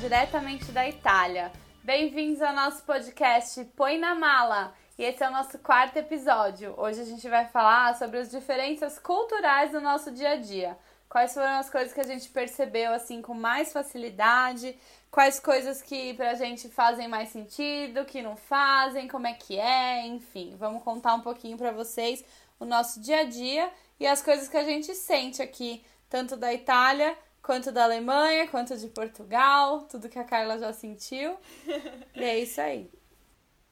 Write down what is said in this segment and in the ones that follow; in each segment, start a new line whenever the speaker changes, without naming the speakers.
diretamente da Itália. Bem-vindos ao nosso podcast Põe na Mala. E esse é o nosso quarto episódio. Hoje a gente vai falar sobre as diferenças culturais do nosso dia a dia. Quais foram as coisas que a gente percebeu assim com mais facilidade? Quais coisas que pra gente fazem mais sentido, que não fazem, como é que é, enfim. Vamos contar um pouquinho para vocês o nosso dia a dia e as coisas que a gente sente aqui, tanto da Itália quanto da Alemanha, quanto de Portugal, tudo que a Carla já sentiu. e é isso aí.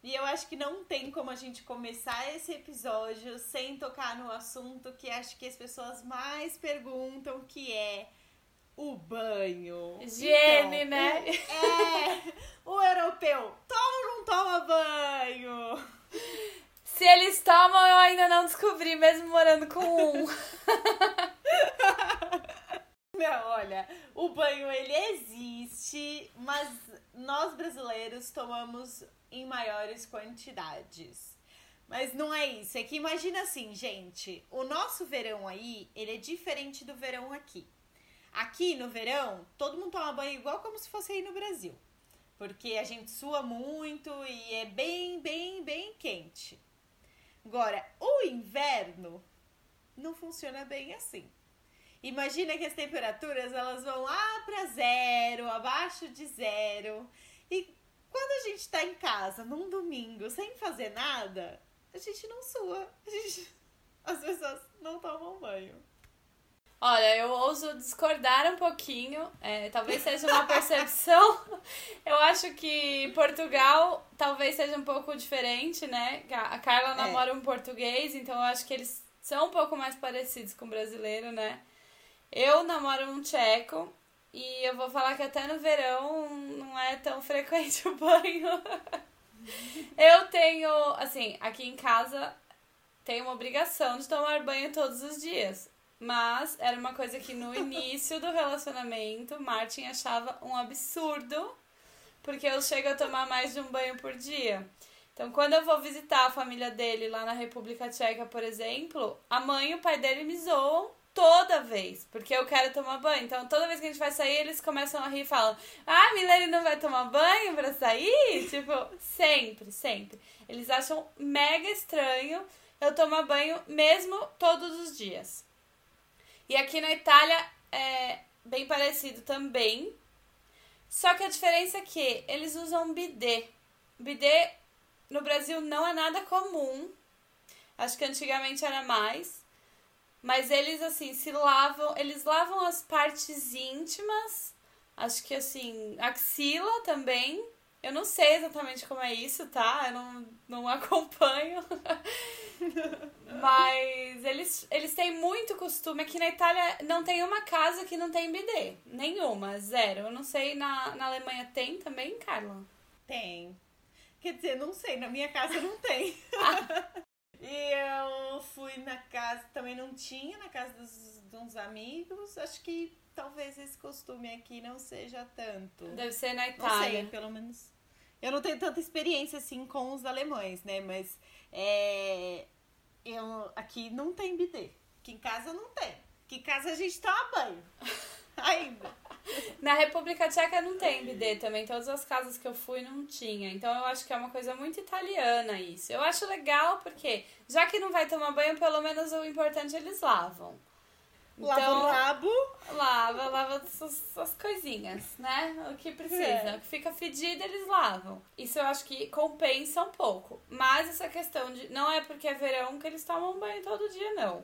E eu acho que não tem como a gente começar esse episódio sem tocar no assunto que acho que as pessoas mais perguntam, que é o banho.
Higiene, então, né?
O, é, o europeu toma ou não toma banho?
Se eles tomam, eu ainda não descobri, mesmo morando com um.
Não, olha, o banho ele existe, mas nós brasileiros tomamos em maiores quantidades. Mas não é isso, é que imagina assim, gente, o nosso verão aí, ele é diferente do verão aqui. Aqui no verão, todo mundo toma banho igual como se fosse aí no Brasil. Porque a gente sua muito e é bem, bem, bem quente. Agora, o inverno não funciona bem assim. Imagina que as temperaturas elas vão lá para zero, abaixo de zero. E quando a gente está em casa num domingo sem fazer nada, a gente não sua. Gente, as pessoas não tomam banho.
Olha, eu ouso discordar um pouquinho. É, talvez seja uma percepção. eu acho que Portugal talvez seja um pouco diferente, né? A Carla é. namora um português, então eu acho que eles são um pouco mais parecidos com o brasileiro, né? Eu namoro um tcheco e eu vou falar que até no verão não é tão frequente o banho. eu tenho, assim, aqui em casa tenho uma obrigação de tomar banho todos os dias. Mas era uma coisa que no início do relacionamento, Martin achava um absurdo, porque eu chego a tomar mais de um banho por dia. Então, quando eu vou visitar a família dele lá na República Tcheca, por exemplo, a mãe e o pai dele me zoam toda vez, porque eu quero tomar banho. Então, toda vez que a gente vai sair, eles começam a rir e falam: Ah, Milene não vai tomar banho pra sair? tipo, sempre, sempre. Eles acham mega estranho eu tomar banho mesmo todos os dias. E aqui na Itália é bem parecido também. Só que a diferença é que eles usam bidê. Bidê no Brasil não é nada comum. Acho que antigamente era mais. Mas eles assim se lavam, eles lavam as partes íntimas, acho que assim, axila também. Eu não sei exatamente como é isso, tá? Eu não, não acompanho. Mas eles, eles têm muito costume. Aqui na Itália não tem uma casa que não tem bidê. Nenhuma, zero. Eu não sei, na, na Alemanha tem também, Carla?
Tem. Quer dizer, não sei, na minha casa não tem. e eu fui na casa, também não tinha, na casa dos, de uns amigos. Acho que talvez esse costume aqui não seja tanto.
Deve ser na Itália.
Sei, pelo menos. Eu não tenho tanta experiência assim com os alemães, né? Mas é, eu, aqui não tem bidê. Aqui em casa não tem. Aqui em casa a gente toma banho. Ainda.
Na República Tcheca não tem bidê também. Todas as casas que eu fui não tinha. Então eu acho que é uma coisa muito italiana isso. Eu acho legal porque, já que não vai tomar banho, pelo menos o importante é eles lavam.
Lava então, o rabo.
Lava, lava as, as coisinhas, né? O que precisa. É. O que fica fedido, eles lavam. Isso eu acho que compensa um pouco. Mas essa questão de. Não é porque é verão que eles tomam banho todo dia, não.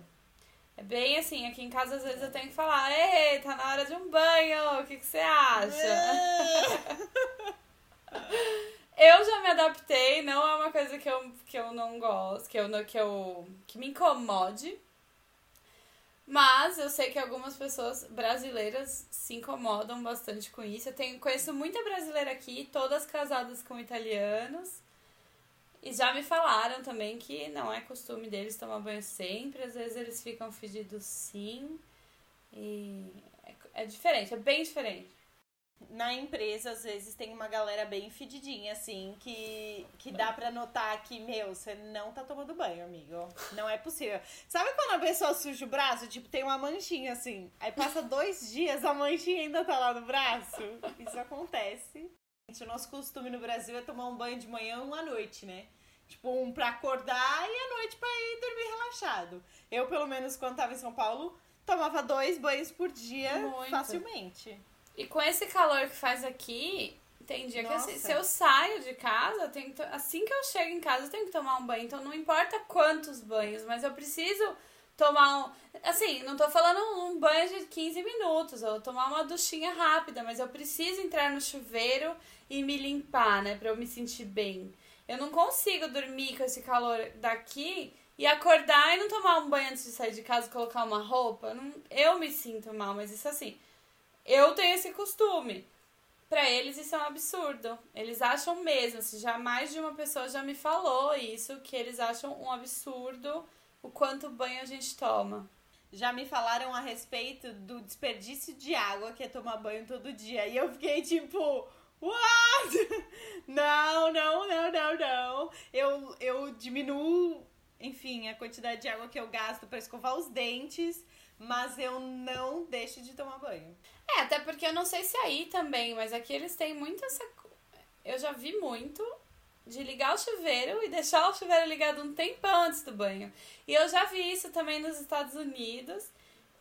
É bem assim, aqui em casa às vezes eu tenho que falar, ei, tá na hora de um banho, o que, que você acha? eu já me adaptei, não é uma coisa que eu, que eu não gosto, que eu, que eu que me incomode. Mas eu sei que algumas pessoas brasileiras se incomodam bastante com isso. Eu tenho, conheço muita brasileira aqui, todas casadas com italianos. E já me falaram também que não é costume deles tomar banho sempre, às vezes eles ficam fedidos sim. E é, é diferente, é bem diferente.
Na empresa, às vezes, tem uma galera bem fedidinha, assim, que, que dá pra notar que, meu, você não tá tomando banho, amigo. Não é possível. Sabe quando a pessoa suja o braço? Tipo, tem uma manchinha, assim. Aí passa dois dias, a manchinha ainda tá lá no braço. Isso acontece. O nosso costume no Brasil é tomar um banho de manhã e um à noite, né? Tipo, um pra acordar e à noite pra ir dormir relaxado. Eu, pelo menos, quando tava em São Paulo, tomava dois banhos por dia
Muito.
facilmente.
E com esse calor que faz aqui, tem dia que
Nossa.
assim, se eu saio de casa, que assim que eu chego em casa, eu tenho que tomar um banho. Então não importa quantos banhos, mas eu preciso tomar um. Assim, não tô falando um banho de 15 minutos, vou tomar uma duchinha rápida, mas eu preciso entrar no chuveiro e me limpar, né, pra eu me sentir bem. Eu não consigo dormir com esse calor daqui e acordar e não tomar um banho antes de sair de casa colocar uma roupa. Não- eu me sinto mal, mas isso assim. Eu tenho esse costume. Pra eles isso é um absurdo. Eles acham mesmo, assim, já mais de uma pessoa já me falou isso, que eles acham um absurdo o quanto banho a gente toma.
Já me falaram a respeito do desperdício de água que é tomar banho todo dia. E eu fiquei tipo, what? Não, não, não, não, não. Eu, eu diminuo, enfim, a quantidade de água que eu gasto pra escovar os dentes, mas eu não deixo de tomar banho.
É, até porque eu não sei se aí também, mas aqui eles têm muito essa. Eu já vi muito de ligar o chuveiro e deixar o chuveiro ligado um tempão antes do banho. E eu já vi isso também nos Estados Unidos,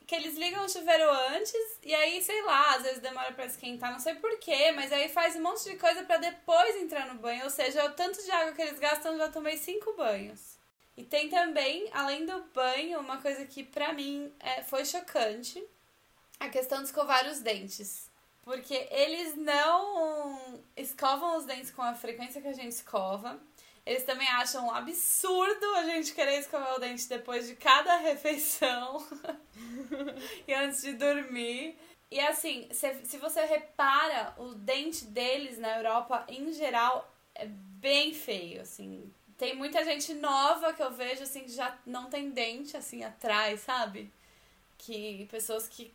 que eles ligam o chuveiro antes e aí, sei lá, às vezes demora pra esquentar, não sei porquê, mas aí faz um monte de coisa pra depois entrar no banho. Ou seja, o tanto de água que eles gastam, já tomei cinco banhos. E tem também, além do banho, uma coisa que pra mim é, foi chocante a questão de escovar os dentes. Porque eles não escovam os dentes com a frequência que a gente escova. Eles também acham um absurdo a gente querer escovar o dente depois de cada refeição e antes de dormir. E assim, se, se você repara, o dente deles na Europa, em geral, é bem feio, assim. Tem muita gente nova que eu vejo, assim, que já não tem dente, assim, atrás, sabe? Que pessoas que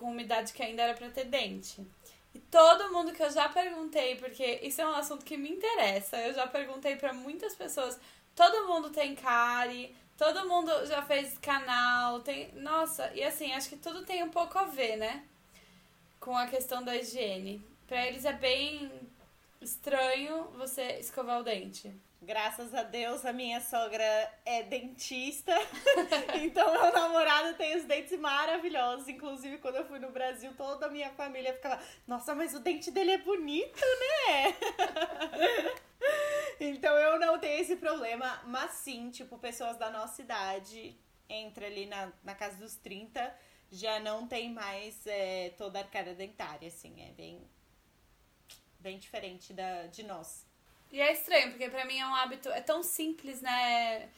com uma idade que ainda era pra ter dente. E todo mundo que eu já perguntei, porque isso é um assunto que me interessa, eu já perguntei pra muitas pessoas, todo mundo tem cárie, todo mundo já fez canal, tem, nossa, e assim, acho que tudo tem um pouco a ver, né? Com a questão da higiene. Pra eles é bem estranho você escovar o dente.
Graças a Deus, a minha sogra é dentista. então, meu namorado tem os dentes maravilhosos. Inclusive, quando eu fui no Brasil, toda a minha família ficava: Nossa, mas o dente dele é bonito, né? então, eu não tenho esse problema. Mas sim, tipo, pessoas da nossa idade, entre ali na, na casa dos 30, já não tem mais é, toda a arcada dentária, assim. É bem, bem diferente da, de nós.
E é estranho, porque pra mim é um hábito. É tão simples, né?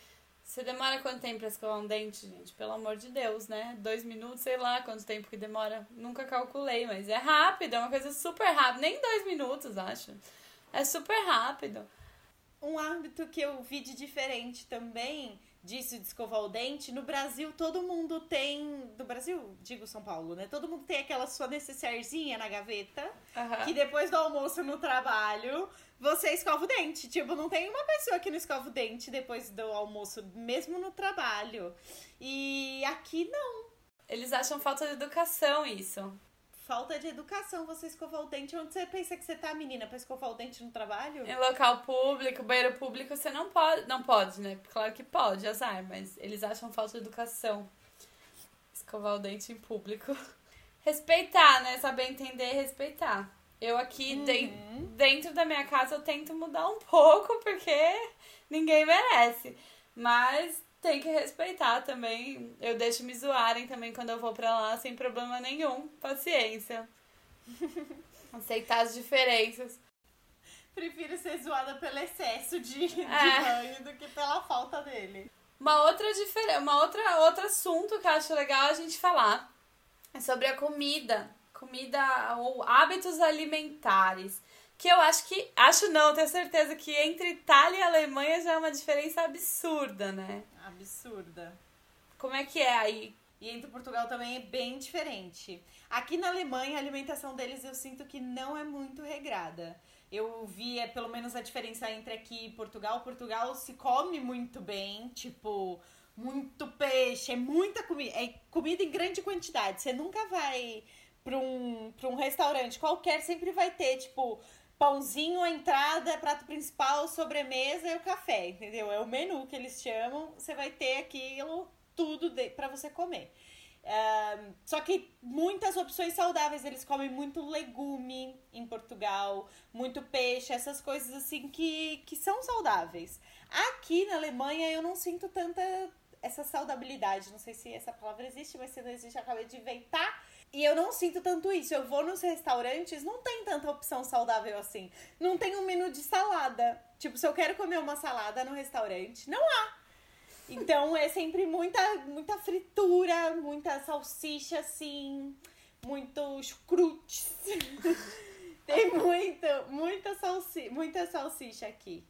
Você demora quanto tempo pra escovar um dente, gente? Pelo amor de Deus, né? Dois minutos, sei lá quanto tempo que demora. Nunca calculei, mas é rápido, é uma coisa super rápida. Nem dois minutos, acho. É super rápido.
Um hábito que eu vi de diferente também disso de escovar o dente, no Brasil todo mundo tem. Do Brasil, digo São Paulo, né? Todo mundo tem aquela sua necessairezinha na gaveta.
Aham.
Que depois do almoço no trabalho, você escova o dente. Tipo, não tem uma pessoa que não escova o dente depois do almoço, mesmo no trabalho. E aqui não.
Eles acham falta de educação isso.
Falta de educação você escovar o dente. Onde você pensa que você tá, menina, pra escovar o dente no trabalho?
Em local público, banheiro público, você não pode. Não pode, né? Claro que pode, azar, mas eles acham falta de educação. Escovar o dente em público. Respeitar, né? Saber entender e respeitar. Eu aqui den- dentro da minha casa eu tento mudar um pouco porque ninguém merece. Mas tem que respeitar também. Eu deixo me zoarem também quando eu vou pra lá sem problema nenhum. Paciência. Aceitar as diferenças.
Prefiro ser zoada pelo excesso de, de
É.
banho do que pela falta dele.
Uma outra diferença, uma outra outro assunto que eu acho legal a gente falar é sobre a comida, comida ou hábitos alimentares, que eu acho que acho não, tenho certeza que entre Itália e Alemanha já é uma diferença absurda, né?
Absurda.
Como é que é aí?
E entre Portugal também é bem diferente. Aqui na Alemanha, a alimentação deles eu sinto que não é muito regrada. Eu vi é, pelo menos a diferença entre aqui e Portugal. Portugal se come muito bem, tipo, muito peixe, é muita comida, é comida em grande quantidade. Você nunca vai para um, pra um restaurante qualquer, sempre vai ter, tipo, pãozinho, a entrada, prato principal, sobremesa e o café, entendeu? É o menu que eles chamam. Você vai ter aquilo tudo para você comer. Uh, só que muitas opções saudáveis. Eles comem muito legume em Portugal, muito peixe, essas coisas assim que, que são saudáveis. Aqui na Alemanha eu não sinto tanta essa saudabilidade. Não sei se essa palavra existe, mas se não existe, eu acabei de inventar. E eu não sinto tanto isso. Eu vou nos restaurantes, não tem tanta opção saudável assim. Não tem um menu de salada. Tipo, se eu quero comer uma salada no restaurante, não há. Então é sempre muita, muita fritura, muita salsicha assim, muitos crutes. tem muita, muita, salsi muita salsicha aqui.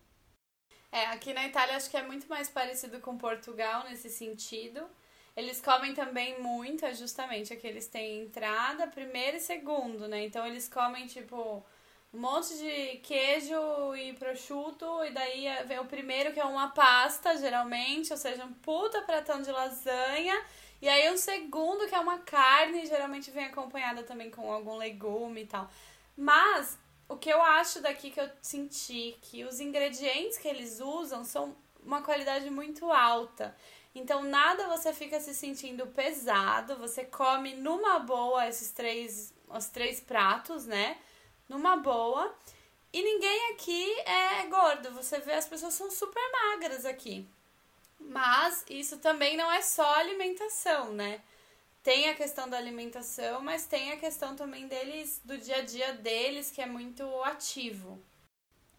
É, aqui na Itália acho que é muito mais parecido com Portugal nesse sentido. Eles comem também muito, é justamente aqui eles têm entrada, primeiro e segundo, né? Então eles comem tipo um monte de queijo e prosciutto, e daí vem o primeiro que é uma pasta, geralmente, ou seja, um puta pratão de lasanha, e aí o segundo que é uma carne, geralmente vem acompanhada também com algum legume e tal. Mas o que eu acho daqui que eu senti que os ingredientes que eles usam são uma qualidade muito alta. Então nada você fica se sentindo pesado, você come numa boa esses três, os três pratos, né? Numa boa. E ninguém aqui é gordo. Você vê as pessoas são super magras aqui. Mas isso também não é só alimentação, né? Tem a questão da alimentação, mas tem a questão também deles, do dia a dia deles, que é muito ativo.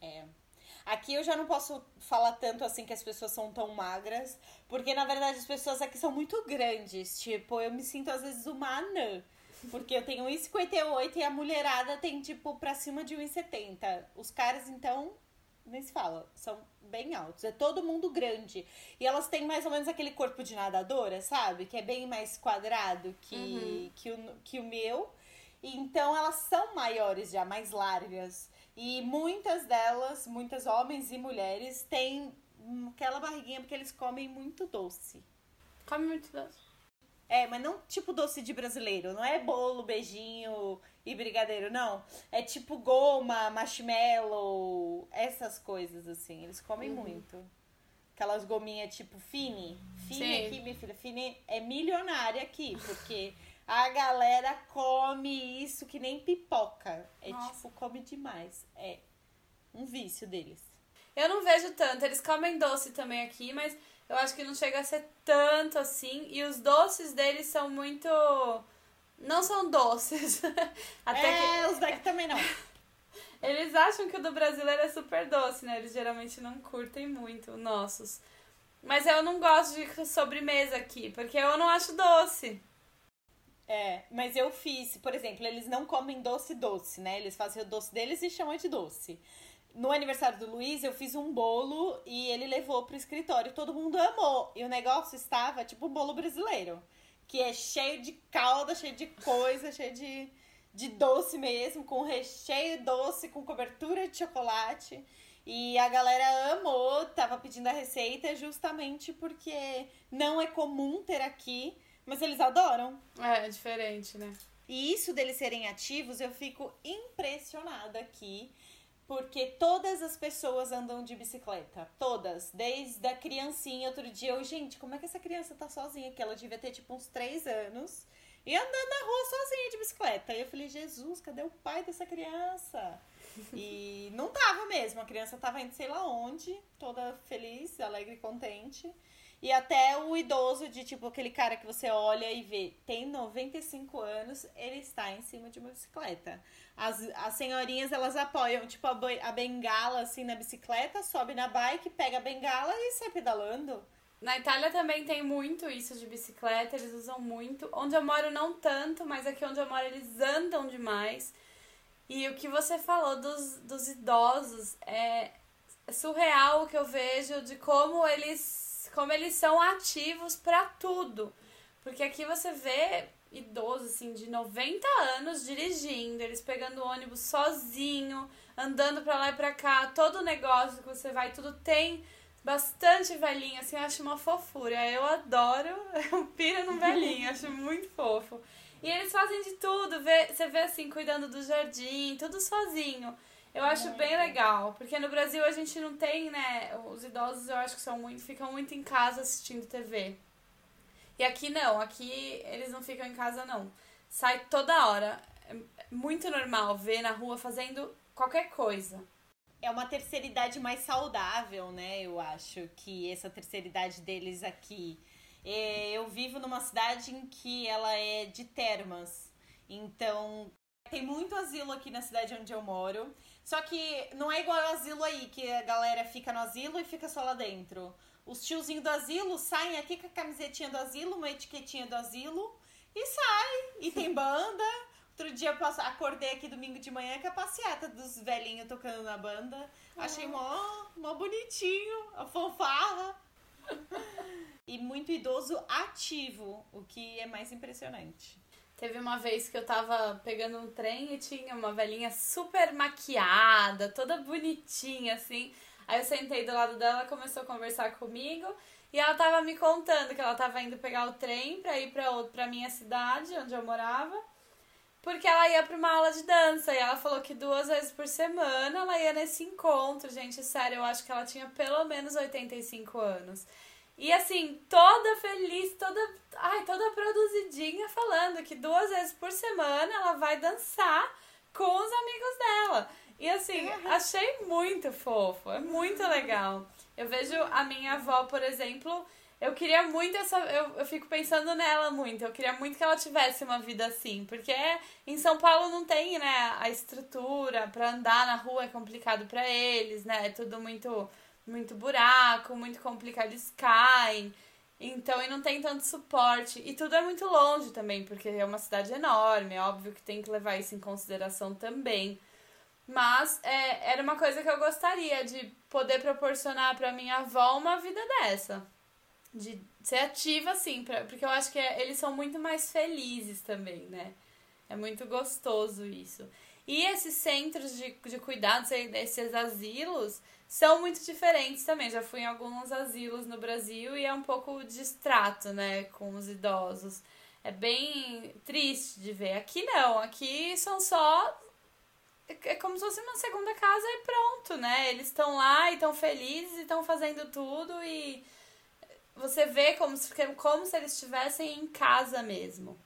É. Aqui eu já não posso falar tanto assim que as pessoas são tão magras, porque na verdade as pessoas aqui são muito grandes. Tipo, eu me sinto às vezes uma anã. Porque eu tenho 1,58 e a mulherada tem, tipo, pra cima de 1,70. Os caras, então, nem se fala, são bem altos. É todo mundo grande. E elas têm mais ou menos aquele corpo de nadadora, sabe? Que é bem mais quadrado que, uhum. que, o, que o meu. Então elas são maiores já, mais largas. E muitas delas, muitas homens e mulheres, têm aquela barriguinha porque eles comem muito doce.
Come muito doce.
É, mas não tipo doce de brasileiro. Não é bolo, beijinho e brigadeiro, não. É tipo goma, marshmallow, essas coisas assim. Eles comem uhum. muito. Aquelas gominhas tipo Fini. Fini aqui, minha filha. Fini é milionária aqui, porque a galera come isso que nem pipoca. É Nossa. tipo, come demais. É um vício deles.
Eu não vejo tanto. Eles comem doce também aqui, mas eu acho que não chega a ser tanto assim. E os doces deles são muito. Não são doces.
Até é, que... os daqui também não.
Eles acham que o do brasileiro é super doce, né? Eles geralmente não curtem muito nossos. Mas eu não gosto de sobremesa aqui, porque eu não acho doce.
É, mas eu fiz, por exemplo, eles não comem doce doce, né? Eles fazem o doce deles e chamam de doce. No aniversário do Luiz, eu fiz um bolo e ele levou pro escritório. Todo mundo amou. E o negócio estava tipo um bolo brasileiro. Que é cheio de calda, cheio de coisa, cheio de, de doce mesmo, com recheio doce, com cobertura de chocolate. E a galera amou, tava pedindo a receita justamente porque não é comum ter aqui mas eles adoram.
É, é diferente, né?
E isso deles serem ativos, eu fico impressionada aqui, porque todas as pessoas andam de bicicleta. Todas. Desde a criancinha. Outro dia eu, gente, como é que essa criança tá sozinha? Que ela devia ter tipo uns 3 anos. E andando na rua sozinha de bicicleta. E eu falei, Jesus, cadê o pai dessa criança? E não tava mesmo. A criança tava indo sei lá onde, toda feliz, alegre e contente. E até o idoso, de tipo aquele cara que você olha e vê, tem 95 anos, ele está em cima de uma bicicleta. As, as senhorinhas, elas apoiam, tipo, a, a bengala assim na bicicleta, sobe na bike, pega a bengala e sai pedalando.
Na Itália também tem muito isso de bicicleta, eles usam muito. Onde eu moro, não tanto, mas aqui onde eu moro, eles andam demais. E o que você falou dos, dos idosos é surreal o que eu vejo de como eles como eles são ativos para tudo. Porque aqui você vê idoso, assim, de 90 anos dirigindo, eles pegando ônibus sozinho, andando pra lá e pra cá, todo o negócio que você vai, tudo tem bastante velhinho, assim, eu acho uma fofura. Eu adoro, eu piro no velhinho, acho muito fofo. E eles fazem de tudo, vê, você vê assim, cuidando do jardim, tudo sozinho. Eu acho bem legal, porque no Brasil a gente não tem, né? Os idosos eu acho que são muito, ficam muito em casa assistindo TV. E aqui não, aqui eles não ficam em casa não. Sai toda hora. É muito normal ver na rua fazendo qualquer coisa.
É uma terceira idade mais saudável, né? Eu acho que essa terceira idade deles aqui. É, eu vivo numa cidade em que ela é de termas. Então, tem muito asilo aqui na cidade onde eu moro. Só que não é igual ao asilo aí, que a galera fica no asilo e fica só lá dentro. Os tiozinhos do asilo saem aqui com a camisetinha do asilo, uma etiquetinha do asilo e sai. E tem banda. Outro dia eu acordei aqui domingo de manhã com a passeata dos velhinhos tocando na banda. Achei mó, mó bonitinho, a fanfarra. e muito idoso ativo, o que é mais impressionante.
Teve uma vez que eu tava pegando um trem e tinha uma velhinha super maquiada, toda bonitinha, assim. Aí eu sentei do lado dela, começou a conversar comigo e ela tava me contando que ela tava indo pegar o trem pra ir pra, pra minha cidade, onde eu morava, porque ela ia pra uma aula de dança e ela falou que duas vezes por semana ela ia nesse encontro. Gente, sério, eu acho que ela tinha pelo menos 85 anos. E assim, toda feliz, toda, ai, toda produzidinha, falando que duas vezes por semana ela vai dançar com os amigos dela. E assim, achei muito fofo, é muito legal. Eu vejo a minha avó, por exemplo, eu queria muito essa. Eu, eu fico pensando nela muito. Eu queria muito que ela tivesse uma vida assim. Porque em São Paulo não tem, né, a estrutura para andar na rua é complicado para eles, né? É tudo muito muito buraco, muito complicado, eles caem. Então, e não tem tanto suporte. E tudo é muito longe também, porque é uma cidade enorme. É óbvio que tem que levar isso em consideração também. Mas é, era uma coisa que eu gostaria de poder proporcionar para minha avó uma vida dessa. De ser ativa, assim, pra, porque eu acho que é, eles são muito mais felizes também, né? É muito gostoso isso. E esses centros de, de cuidados, esses asilos, são muito diferentes também. Já fui em alguns asilos no Brasil e é um pouco distrato, né, com os idosos. É bem triste de ver. Aqui não, aqui são só. É como se fosse uma segunda casa e pronto, né? Eles estão lá e estão felizes e estão fazendo tudo e você vê como se, como se eles estivessem em casa mesmo.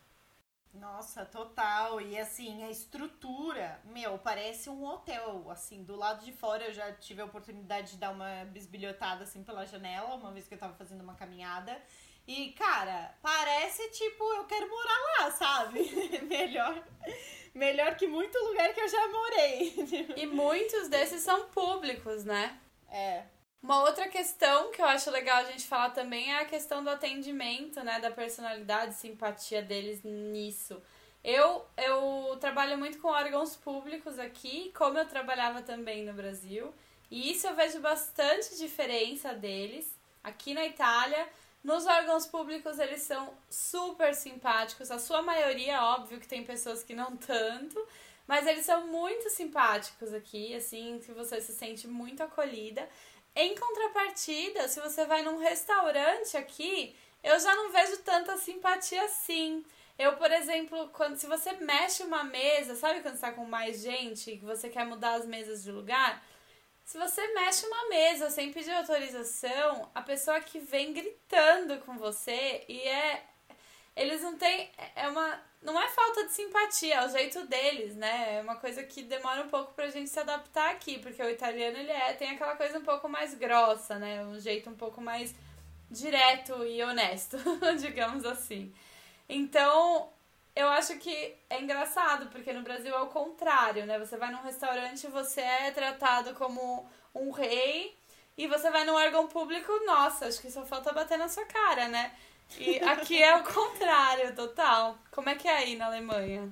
Nossa, total. E assim, a estrutura, meu, parece um hotel. Assim, do lado de fora eu já tive a oportunidade de dar uma bisbilhotada assim pela janela, uma vez que eu tava fazendo uma caminhada. E, cara, parece tipo, eu quero morar lá, sabe? melhor, melhor que muito lugar que eu já morei.
e muitos desses são públicos, né?
É.
Uma outra questão que eu acho legal a gente falar também é a questão do atendimento, né? Da personalidade, simpatia deles nisso. Eu, eu trabalho muito com órgãos públicos aqui, como eu trabalhava também no Brasil. E isso eu vejo bastante diferença deles. Aqui na Itália, nos órgãos públicos eles são super simpáticos. A sua maioria, óbvio que tem pessoas que não tanto, mas eles são muito simpáticos aqui, assim, que você se sente muito acolhida. Em contrapartida, se você vai num restaurante aqui, eu já não vejo tanta simpatia assim. Eu, por exemplo, quando se você mexe uma mesa, sabe quando está com mais gente e que você quer mudar as mesas de lugar? Se você mexe uma mesa sem pedir autorização, a pessoa que vem gritando com você e é eles não têm é uma não é falta de simpatia, é o jeito deles, né? É uma coisa que demora um pouco pra gente se adaptar aqui, porque o italiano ele é, tem aquela coisa um pouco mais grossa, né? Um jeito um pouco mais direto e honesto, digamos assim. Então, eu acho que é engraçado, porque no Brasil é o contrário, né? Você vai num restaurante, você é tratado como um rei, e você vai num órgão público, nossa, acho que só falta bater na sua cara, né? E aqui é o contrário, total. Como é que é aí na Alemanha?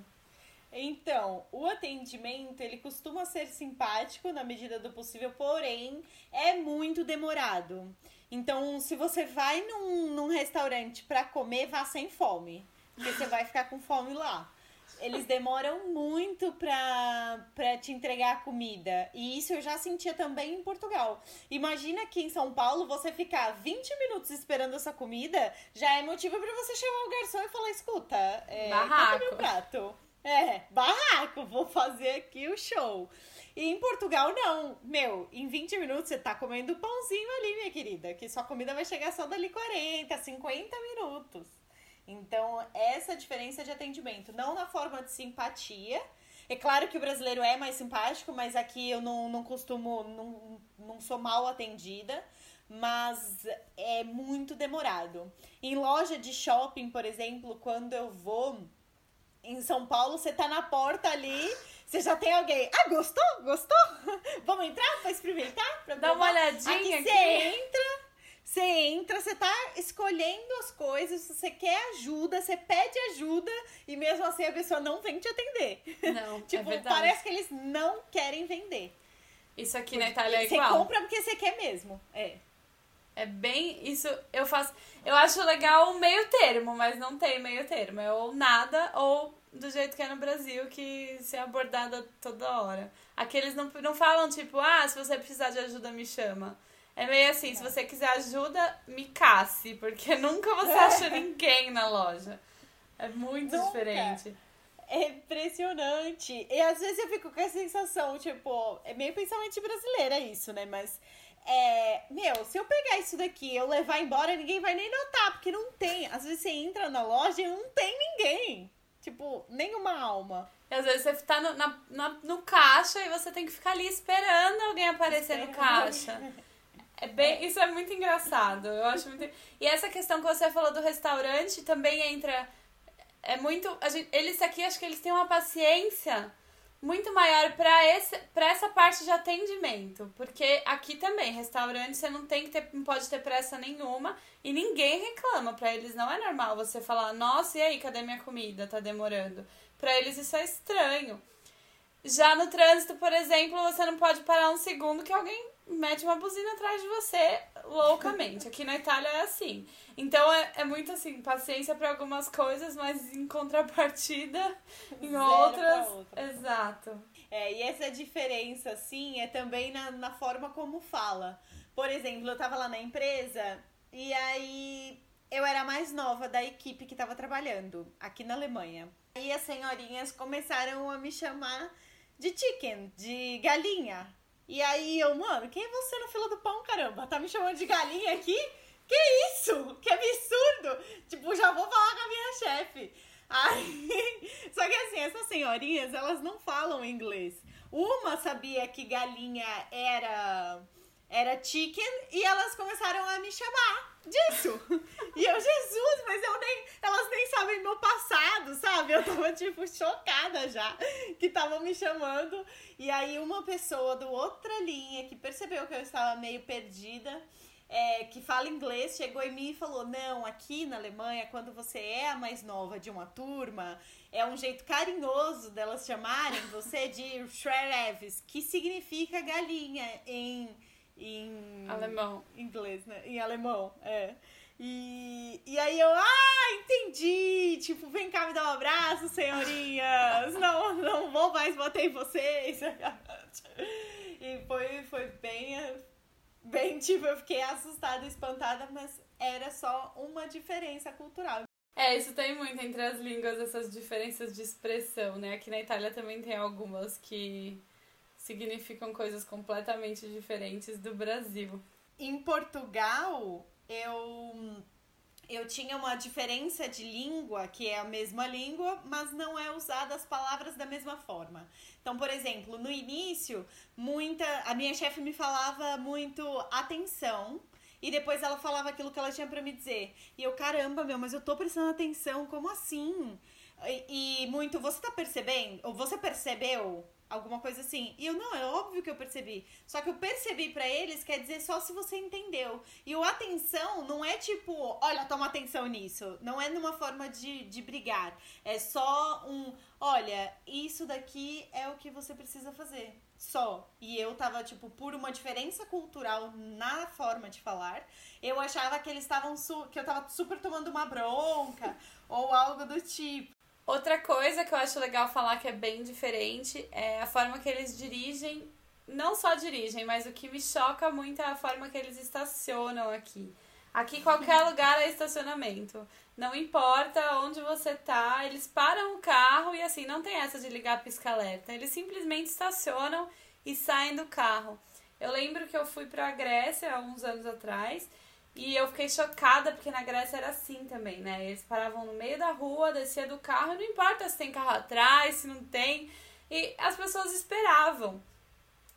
Então, o atendimento, ele costuma ser simpático na medida do possível, porém, é muito demorado. Então, se você vai num, num restaurante para comer, vá sem fome, porque você vai ficar com fome lá. Eles demoram muito pra, pra te entregar a comida. E isso eu já sentia também em Portugal. Imagina que em São Paulo você ficar 20 minutos esperando essa comida já é motivo para você chamar o garçom e falar: escuta, é,
Barraco.
meu prato? É, barraco, vou fazer aqui o show. E em Portugal, não. Meu, em 20 minutos você tá comendo pãozinho ali, minha querida. Que sua comida vai chegar só dali 40, 50 minutos. Então, essa diferença de atendimento, não na forma de simpatia. É claro que o brasileiro é mais simpático, mas aqui eu não, não costumo, não, não sou mal atendida, mas é muito demorado. Em loja de shopping, por exemplo, quando eu vou em São Paulo, você tá na porta ali, você já tem alguém. Ah, gostou? Gostou? Vamos entrar pra experimentar? Pra
Dá uma olhadinha
aqui.
aqui.
Você entra, você entra, você tá escolhendo as coisas, você quer ajuda, você pede ajuda e mesmo assim a pessoa não vem te atender.
Não, é
tipo,
verdade.
parece que eles não querem vender.
Isso aqui na Itália é
você
igual.
compra porque você quer mesmo. É.
É bem. Isso eu faço. Eu acho legal o meio termo, mas não tem meio termo. É ou nada, ou do jeito que é no Brasil, que se é abordada toda hora. Aqui eles não, não falam, tipo, ah, se você precisar de ajuda, me chama. É meio assim, se você quiser ajuda, me casse, porque nunca você acha ninguém na loja. É muito
Nunca.
diferente.
É impressionante. E às vezes eu fico com a sensação, tipo, é meio pensamento brasileira isso, né? Mas, é, meu, se eu pegar isso daqui e eu levar embora, ninguém vai nem notar, porque não tem. Às vezes você entra na loja e não tem ninguém. Tipo, nenhuma alma.
E às vezes você tá no, na, na- no caixa e você tem que ficar ali esperando alguém aparecer no caixa. É bem, isso é muito engraçado. Eu acho muito. E essa questão que você falou do restaurante também entra. É muito. Gente, eles aqui acho que eles têm uma paciência muito maior para essa parte de atendimento, porque aqui também restaurante você não tem que ter, não pode ter pressa nenhuma e ninguém reclama pra eles não é normal você falar nossa e aí cadê minha comida tá demorando Pra eles isso é estranho já no trânsito por exemplo você não pode parar um segundo que alguém mete uma buzina atrás de você loucamente aqui na Itália é assim então é, é muito assim paciência pra algumas coisas mas em contrapartida em
Zero
outras
outra.
exato
É, e essa diferença, assim, é também na, na forma como fala. Por exemplo, eu tava lá na empresa e aí eu era a mais nova da equipe que tava trabalhando aqui na Alemanha. E as senhorinhas começaram a me chamar de chicken, de galinha. E aí eu, mano, quem é você no fila do pão, caramba? Tá me chamando de galinha aqui? Que isso? Que absurdo! Tipo, já vou falar com a minha chefe. Aí, só que assim, essas senhorinhas, elas não falam inglês. Uma sabia que galinha era era chicken e elas começaram a me chamar disso. E eu, Jesus, mas eu nem, elas nem sabem meu passado, sabe? Eu tava tipo chocada já que estavam me chamando. E aí uma pessoa do outra linha que percebeu que eu estava meio perdida, é, que fala inglês, chegou em mim e falou: Não, aqui na Alemanha, quando você é a mais nova de uma turma, é um jeito carinhoso delas chamarem você de Schrereves, que significa galinha em, em
alemão
inglês, né? Em alemão, é. E, e aí eu, ah, entendi! Tipo, vem cá me dar um abraço, senhorinhas! Não, não vou mais bater em vocês! E foi, foi bem, bem, tipo, eu fiquei assustada, espantada, mas era só uma diferença cultural.
É, isso tem muito entre as línguas, essas diferenças de expressão, né? Aqui na Itália também tem algumas que significam coisas completamente diferentes do Brasil.
Em Portugal, eu eu tinha uma diferença de língua, que é a mesma língua, mas não é usada as palavras da mesma forma. Então, por exemplo, no início, muita a minha chefe me falava muito atenção, e depois ela falava aquilo que ela tinha pra me dizer. E eu, caramba, meu, mas eu tô prestando atenção, como assim? E, e muito, você tá percebendo? Ou você percebeu? Alguma coisa assim. E eu, não, é óbvio que eu percebi. Só que eu percebi para eles quer dizer só se você entendeu. E o atenção não é tipo, olha, toma atenção nisso. Não é numa forma de, de brigar. É só um, olha, isso daqui é o que você precisa fazer. Só. E eu tava, tipo, por uma diferença cultural na forma de falar, eu achava que eles estavam, que eu tava super tomando uma bronca ou algo do tipo.
Outra coisa que eu acho legal falar que é bem diferente é a forma que eles dirigem. Não só dirigem, mas o que me choca muito é a forma que eles estacionam aqui. Aqui qualquer lugar é estacionamento. Não importa onde você tá, eles param o carro e assim, não tem essa de ligar pisca-alerta. Eles simplesmente estacionam e saem do carro. Eu lembro que eu fui pra Grécia há uns anos atrás e eu fiquei chocada porque na Grécia era assim também, né? Eles paravam no meio da rua, descia do carro, não importa se tem carro atrás, se não tem. E as pessoas esperavam.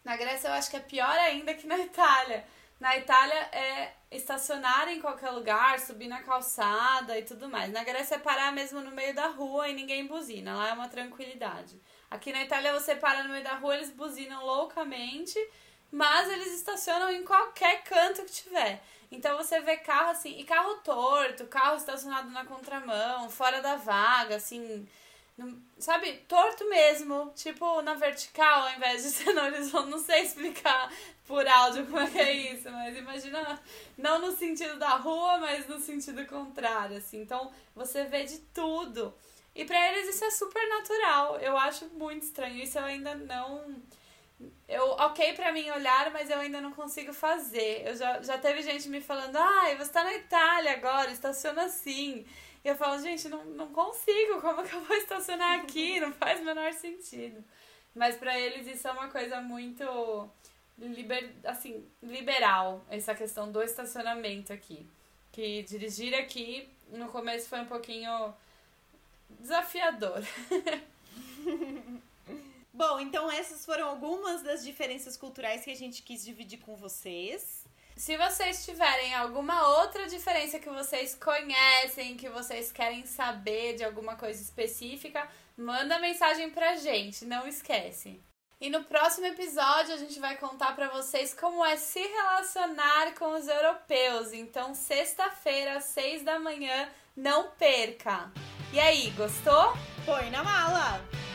Na Grécia eu acho que é pior ainda que na Itália. Na Itália é estacionar em qualquer lugar, subir na calçada e tudo mais. Na Grécia é parar mesmo no meio da rua e ninguém buzina. Lá é uma tranquilidade. Aqui na Itália você para no meio da rua, eles buzinam loucamente, mas eles estacionam em qualquer canto que tiver. Então você vê carro assim, e carro torto, carro estacionado na contramão, fora da vaga, assim, sabe, torto mesmo, tipo na vertical ao invés de ser na horizontal. Não sei explicar por áudio como é que é isso, mas imagina, não no sentido da rua, mas no sentido contrário, assim. Então você vê de tudo. E para eles isso é super natural. Eu acho muito estranho. Isso eu ainda não eu, ok para mim olhar, mas eu ainda não consigo fazer. Eu já, já teve gente me falando, ai, ah, você tá na Itália agora, estaciona assim. E eu falo, gente, não, não consigo, como que eu vou estacionar aqui? Não faz o menor sentido. Mas para eles isso é uma coisa muito liber, assim, liberal, essa questão do estacionamento aqui. Que dirigir aqui no começo foi um pouquinho desafiador.
Bom, então essas foram algumas das diferenças culturais que a gente quis dividir com vocês.
Se vocês tiverem alguma outra diferença que vocês conhecem, que vocês querem saber de alguma coisa específica, manda mensagem pra gente, não esquece. E no próximo episódio a gente vai contar para vocês como é se relacionar com os europeus. Então, sexta-feira, às seis da manhã, não perca. E aí, gostou?
Põe na mala!